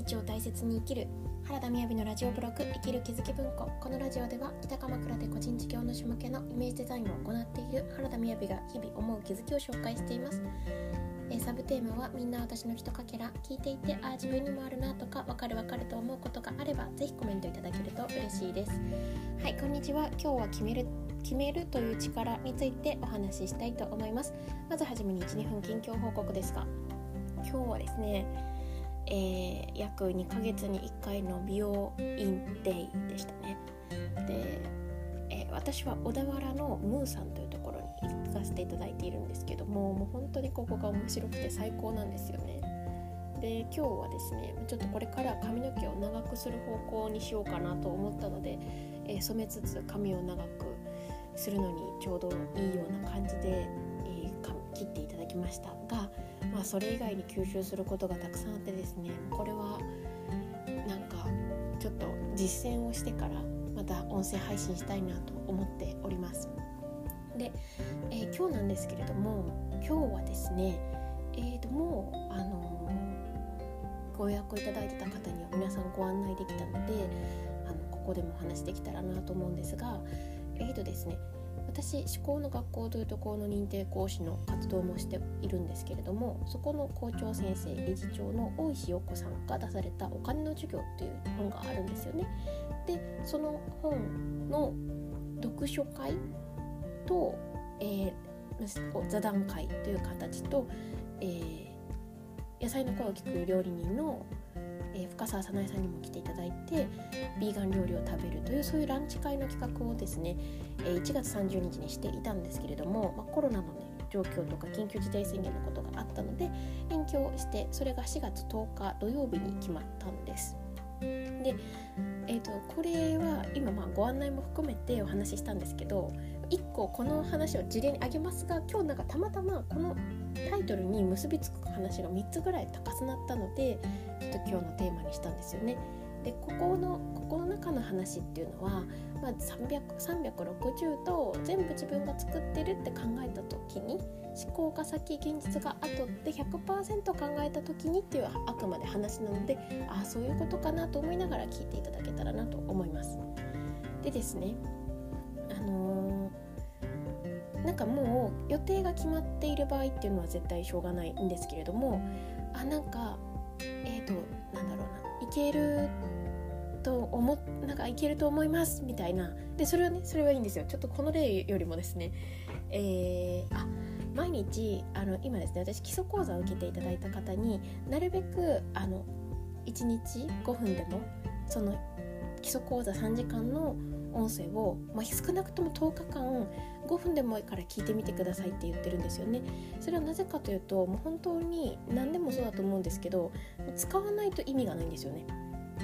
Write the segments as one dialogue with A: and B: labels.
A: 日を大切に生きる。原田みやびのラジオブログ生きる気づき文庫。このラジオでは北鎌倉で個人事業主向けのイメージデザインを行っている原田みやびが日々思う気づきを紹介しています。えサブテーマはみんな私のひとかけら聞いていてあ自分にもあるなとかわかるわかると思うことがあればぜひコメントいただけると嬉しいです。はいこんにちは。今日は決める決めるという力についてお話ししたいと思います。まずはじめに12分近況報告ですが。今日はですね、えー、約2ヶ月に1回の美容インデイでしたね。で、えー、私は小田原のムーさんというところに行かせていただいているんですけどももう本当にここが面白くて最高なんですよね。で今日はですねちょっとこれから髪の毛を長くする方向にしようかなと思ったので、えー、染めつつ髪を長くするのにちょうどいいような感じで、切っていただきましたがまあ、それ以外に吸収することがたくさんあってですねこれはなんかちょっと実践をしてからまた音声配信したいなと思っております。で、えー、今日なんですけれども今日はですねえーともうあのー、ご予約をいただいてた方には皆さんご案内できたのであのここでもお話できたらなと思うんですがえーとですね私思考の学校というところの認定講師の活動もしているんですけれどもそこの校長先生理事長の大石陽子さんが出された「お金の授業」っていう本があるんですよね。でその本の読書会と、えー、座談会という形と、えー、野菜の声を聞く料理人のえー、深澤早苗さんにも来ていただいてビーガン料理を食べるというそういうランチ会の企画をですね、え、1月30日にしていたんですけれども、まあ、コロナの、ね、状況とか緊急事態宣言のことがあったので延期をしてそれが4月10日土曜日に決まったんです。で、えーと、これは今まあご案内も含めてお話ししたんですけど1個この話を事例にあげますが今日なんかたまたまこのタイトルに結びつく話が3つぐらい高くなったのでちょっと今日のテーマにしたんですよね。でここのここの中の話っていうのは、まあ、300 360と全部自分が作ってるって考えた時に思考が先現実が後って100%考えた時にっていうあくまで話なのでああそういうことかなと思いながら聞いていただけたらなと思います。でですねかもう予定が決まっている場合っていうのは絶対しょうがないんですけれどもあなんかえっ、ー、となんだろうないけると思なんかいけると思いますみたいな。でそれはねそれはいいんですよ。ちょっとこの例よりもですねえー、あ毎日あの今ですね私基礎講座を受けていただいた方になるべくあの1日5分でもその基礎講座3時間の音声を、まあ、少なくとも10日間5分でもいいから聞いてみてくださいって言ってるんですよね。それはなぜかというともう本当に何でもそうだと思うんですけど使わないと意味がないんですよね。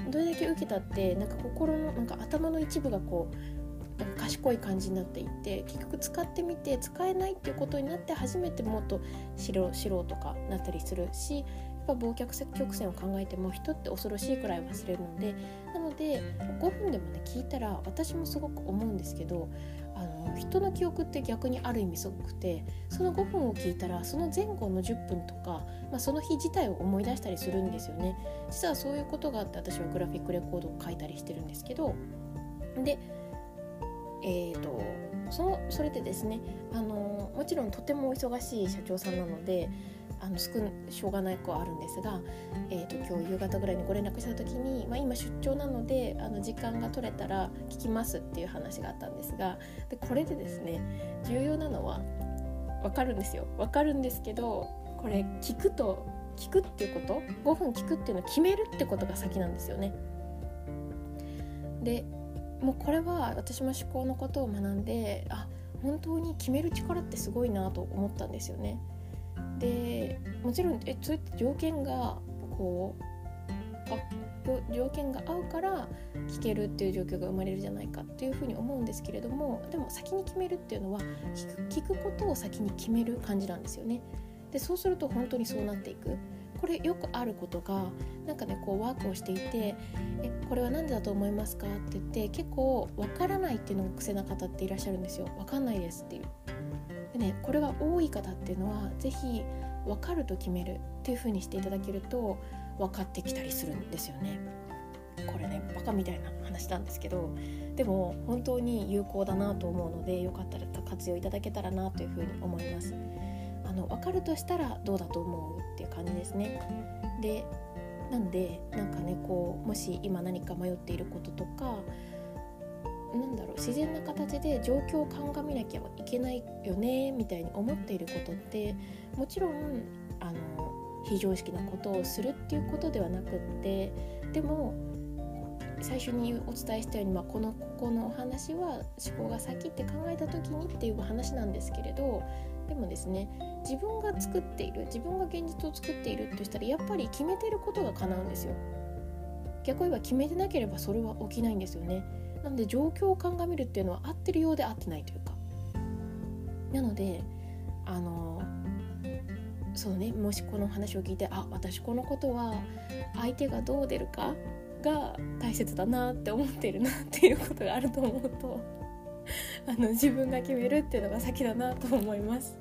A: どれだけ受けたってなんか心のなんか頭の一部がこう賢い感じになっていって結局使ってみて使えないっていうことになって初めてもっと知ろうとかなったりするしやっぱ忘却曲線を考えても人って恐ろしいくらい忘れるのでなので5分でもね聞いたら私もすごく思うんですけど人の記憶って逆にある意味すごくてその5分を聞いたらその前後の10分とか、まあ、その日自体を思い出したりするんですよね。実はそういうことがあって私はグラフィックレコードを書いたりしてるんですけどでえーと、そのそれでですねあのもちろんとてもお忙しい社長さんなのであの少しょうがない子はあるんですが、えーと、今日夕方ぐらいにご連絡した時に、まあ、今出張なのであの時間が取れたら聞きますっていう話があったんですがでこれでですね重要なのは分かるんですよ分かるんですけどこれ聞くと聞くっていうこと5分聞くっていうのを決めるってことが先なんですよね。でもうこれは私も思考のことを学んであ本当に決める力ってすごいなと思ったんですよね。でもちろんえそういった条件がこう条件が合うから聞けるっていう状況が生まれるじゃないかっていうふうに思うんですけれどもでも先に決めるっていうのは聞くことを先に決める感じなんですよね。でそうすると本当にそうなっていく。これよくあることがなんかねこうワークをしていて「えこれは何でだと思いますか?」って言って結構わからないっていうのが癖な方っていらっしゃるんですよ。わかんないですっていう。ねこれが多い方っていうのは是非分かると決めるっていう風にしていただけると分かってきたりするんですよね。これねバカみたいな話なんですけどでも本当に有効だなと思うのでよかったら活用いただけたらなというふうに思います。あの分かるとしたらどうだと思うっていう感じですね。でなんでなんかねこうもし今何か迷っていることとかなんだろう自然な形で状況を鑑みなきゃいけないよねみたいに思っていることってもちろんあの非常識なことをするっていうことではなくってでも最初にお伝えしたように、まあ、このここのお話は思考が先って考えた時にっていう話なんですけれどでもですね自分が作っている自分が現実を作っているってしたらやっぱり決めてることが叶うんですよ。逆を言えば決めてなければそれは起きないんですよね。なので状況を鑑みるっていうのは合ってるようで合ってないというか。なのであのそうねもしこの話を聞いてあ私このことは相手がどう出るかが大切だなって思ってるなっていうことがあると思うと あの自分が決めるっていうのが先だなと思います。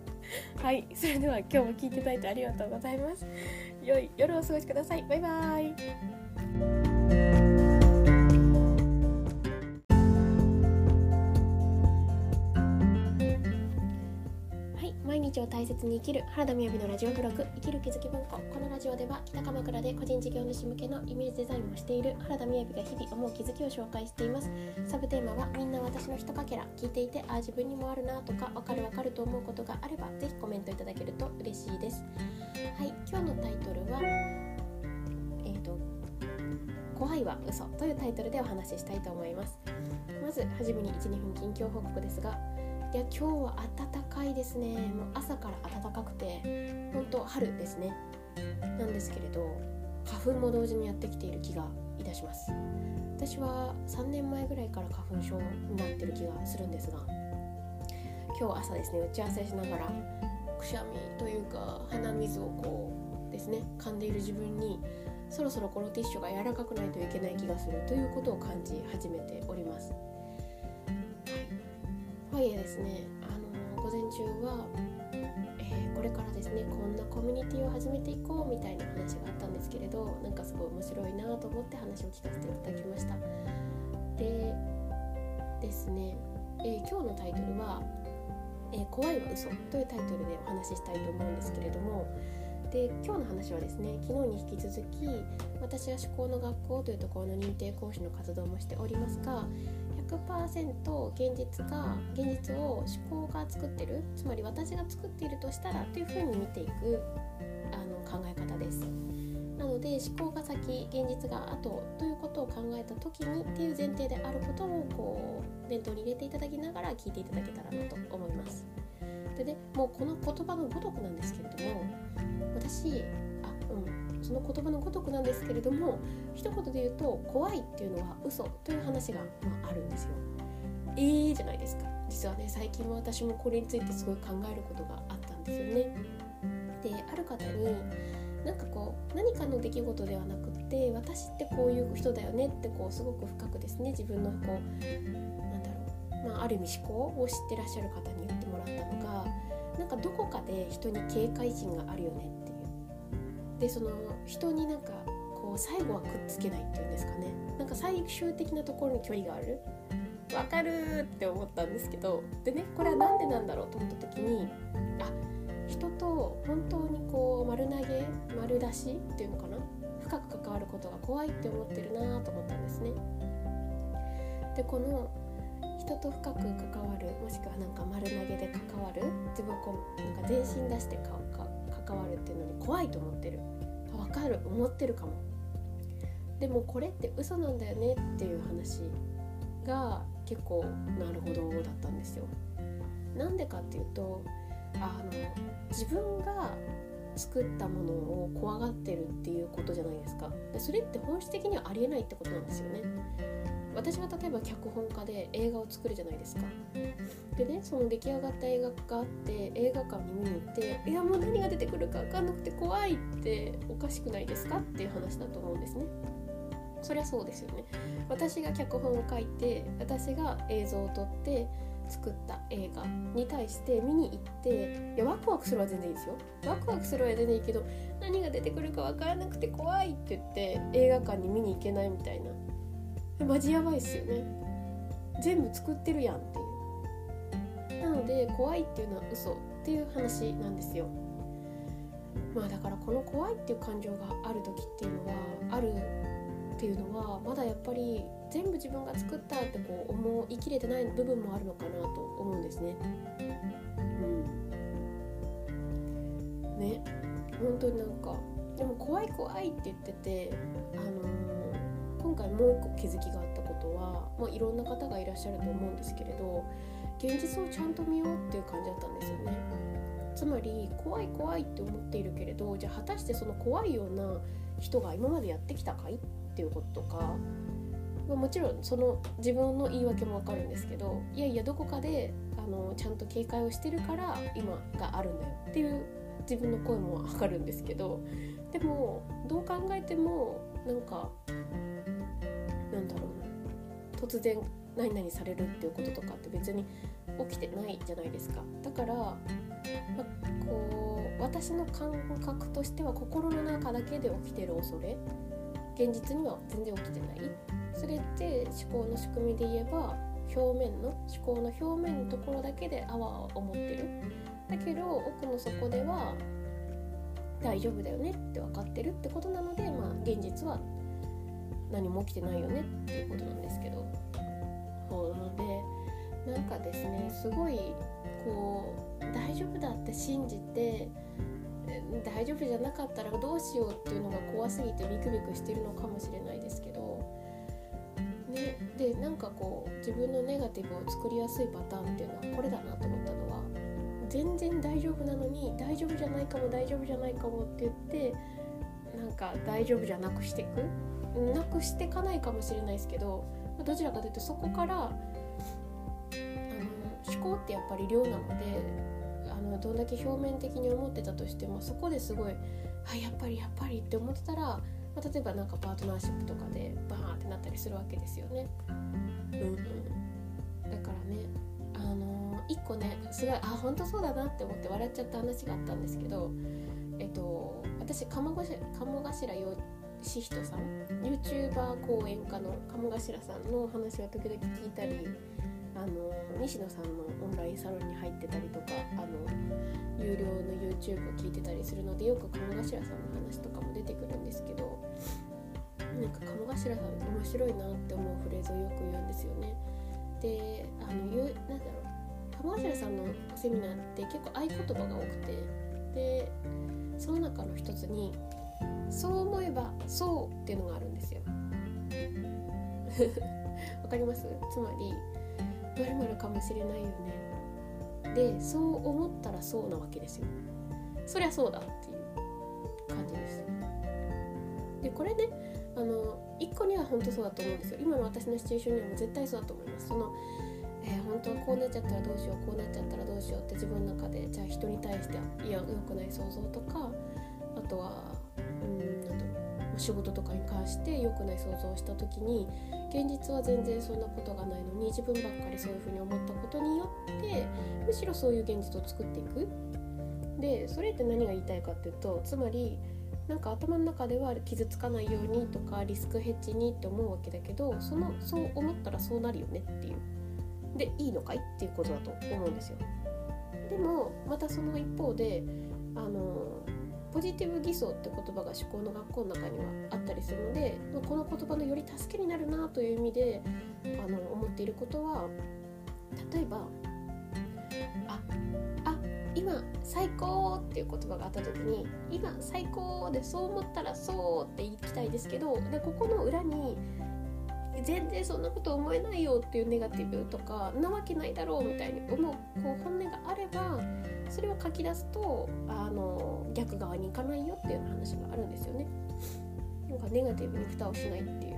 A: はいそれでは今日も聞いていただいてありがとうございます。良い夜をお過ごしください。バイバイ。日を大切に生きる原田みやびのラジオブログ生きる気づき文庫。このラジオでは北鎌倉で個人事業主向けのイメージデザインをしている原田みやびが日々思う気づきを紹介しています。サブテーマはみんな私のひとかけら。聞いていてあ自分にもあるなとかわかるわかると思うことがあればぜひコメントいただけると嬉しいです。はい今日のタイトルはえっ、ー、と怖いは嘘というタイトルでお話ししたいと思います。まずはじめに12分近況報告ですがいや今日は暖かいですね。もう朝から暖かくて本当春ですね。なんですけれど花粉も同時にやってきている気がいたします。私は3年前ぐらいから花粉症になってる気がするんですが今日朝ですね打ち合わせしながらくしゃみというか鼻水をこうですね噛んでいる自分にそろそろこのティッシュが柔らかくないといけない気がするということを感じ始めております。はいえですねあの午前中は、えー、これからですねこんなコミュニティを始めていこうみたいな話があったんですけれどなんかすごい面白いなと思って話を聞かせていただきましたでですね、えー、今日のタイトルは「えー、怖いは嘘というタイトルでお話ししたいと思うんですけれどもで今日の話はですね昨日に引き続き私は思考の学校というところの認定講師の活動もしておりますが100%現実が現実を思考が作ってるつまり私が作っているとしたらというふうに見ていくあの考え方です。なので思考が先現実が後ということを考えた時にっていう前提であることをこう念頭に入れていただきながら聞いていただけたらなと思います。でねもうこの言葉のごとくなんですけれども私その言葉のごとくなんですけれども一言で言うと怖いっていうのは嘘という話が、まあ、あるんですよ。えーじゃないですか実はね最近は私もこれについてすごい考えることがあったんですよね。である方になんかこう何かの出来事ではなくって私ってこういう人だよねってこうすごく深くですね自分のこうなんだろう、まあ、ある意味思考を知ってらっしゃる方に言ってもらったのがなんかどこかで人に警戒心があるよねってでその人になんかこう最後はくっつけないっていうんですかね。なんか最終的なところに距離がある。わかるって思ったんですけどでねこれは何でなんだろうと思った時にあ人と本当にこう丸投げ丸出しっていうのかな。深く関わることが怖いって思ってるなと思ったんですね。でこの人と深く関わるもしくはなんか丸投げで関わる自分をこうなんか全身出してかか関わるっていうのに怖いと思ってる。分かる。思ってるかも。でもこれって嘘なんだよねっていう話が結構なるほどだったんですよ。なんでかっていうとあの自分が作ったものを怖がってるっていうことじゃないですか。それって本質的にはありえないってことなんですよね。私が例えば脚本家で映画を作るじゃないですか。でねその出来上がった映画があって映画館に見に行っていやもう何が出てくるか分かんなくて怖いっておかしくないですかっていう話だと思うんですね。そりゃそうですよね。私が脚本を書いて私が映像を撮って作った映画に対して見に行っていやワクワクするは全然いいですよ。ワクワクするは全然いいけど何が出てくるか分からなくて怖いって言って映画館に見に行けないみたいなマジやばいっすよね。全部作ってるやんっていう。なので怖いっていうのは嘘っていう話なんですよ。まあだからこの怖いっていう感情がある時っていうのはあるっていうのはまだやっぱり全部自分が作ったってこう思いきれてない部分もあるのかなと思うんですね。うん、ね。本当になんかでも怖い怖いって言ってて、あのー、今回もう一個気づきがあったことは、まあ、いろんな方がいらっしゃると思うんですけれど現実をちゃんと見ようっていう感じだったんですよね。つまり怖い怖いって思っているけれどじゃあ果たしてその怖いような人が今までやってきたかいっていうこととかまあ、もちろんその自分の言い訳もわかるんですけどいやいやどこかであのちゃんと警戒をしてるから今があるんだよっていう自分の声もわかるんですけどでもどう考えてもなんかなんだろうな。突然何々されるっていうこととかって別に起きてないじゃないですか。だから、まこう私の感覚としては心の中だけで起きてる恐れ。現実には全然起きてない。それって思考の仕組みで言えば表面の思考の表面のところだけであわあ思ってる。だけど奥の底では大丈夫だよねって分かってるってことなのでまあ現実は何も起きてないよねっていうことなんですけど。そうのでなんかですねすごいこう大丈夫だって信じて大丈夫じゃなかったらどうしようっていうのが怖すぎてビクビクしてるのかもしれないですけど。ね、でなんかこう自分のネガティブを作りやすいパターンっていうのはこれだなと思ったのは全然大丈夫なのに大丈夫じゃないかも大丈夫じゃないかもって言ってなんか大丈夫じゃなくしていく。なくしていかないかもしれないですけどどちらかというとそこからあの思考ってやっぱり量なのであのどんだけ表面的に思ってたとしてもそこですごい「はいやっぱりやっぱり」って思ってたらまあ、例えばなんかパートナーシップとかでバーンってなったりするわけですよね。うん。うん、だからねあのー、1個ねすごいあ本当そうだなって思って笑っちゃった話があったんですけどえっと私鴨頭よしひとさん YouTuber 講演家の鴨頭さんの話は時々聞いたりあの西野さんのオンラインサロンに入ってたりとかあの有料の YouTube を聞いてたりするのでよく鴨頭さんの話とかも出てくるんですけどなんか鴨頭さん面白いなって思うフレーズをよく言うんですよね。であの言うなんだろう鴨頭さんのセミナーって結構合言葉が多くてでその中の一つに「そう思えばそう」っていうのがあるんですよ。わかります？つまり〇〇かもしれないよね。でそう思ったらそうなわけですよ。そりゃそうだっていう感じです。でこれねあの1個には本当そうだと思うんですよ。今の私のシチュエーションにはもう絶対そうだと思います。そのえー、本当はこうなっちゃったらどうしようこうなっちゃったらどうしようって自分の中でじゃあ人に対していや良くない想像とかあとは仕事とかに関して良くない想像をした時に現実は全然そんなことがないのに自分ばっかりそういうふうに思ったことによってむしろそういう現実を作っていく。でそれって何が言いたいかっていうとつまりなんか頭の中では傷つかないようにとかリスクヘッジにって思うわけだけどそのそう思ったらそうなるよねっていう。でいいのかいっていうことだと思うんですよ。でもまたその一方であのポジティブ偽装って言葉が思考の学校の中にはあったりするのでこの言葉のより助けになるなという意味であの思っていることは例えばああ今最高っていう言葉があった時に今最高でそう思ったらそうって言いたいですけどでここの裏に全然そんなこと思えないよっていうネガティブとかなわけないだろうみたいに思うこう本音があればそれを書き出すとあの逆側に行かないよっていう話があるんですよね。なんかネガティブに蓋をしないっていう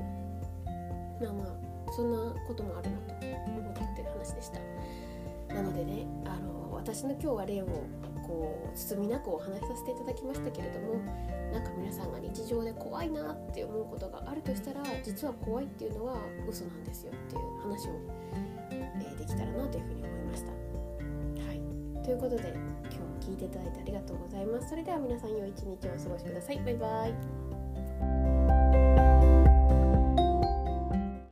A: まあまあそんなこともあるなと思ったっていう話でした。なのでねあの私の今日は例をこう包みなくお話しさせていただきましたけれどもなんか皆さんが日常で怖いなって思うことがあるとしたら実は怖いっていうのは嘘なんですよっていう話を、えー、できたらなというふうに。ということで今日も聞いていただいてありがとうございます。それでは皆さん良い一日をお過ごしください。バイバイ。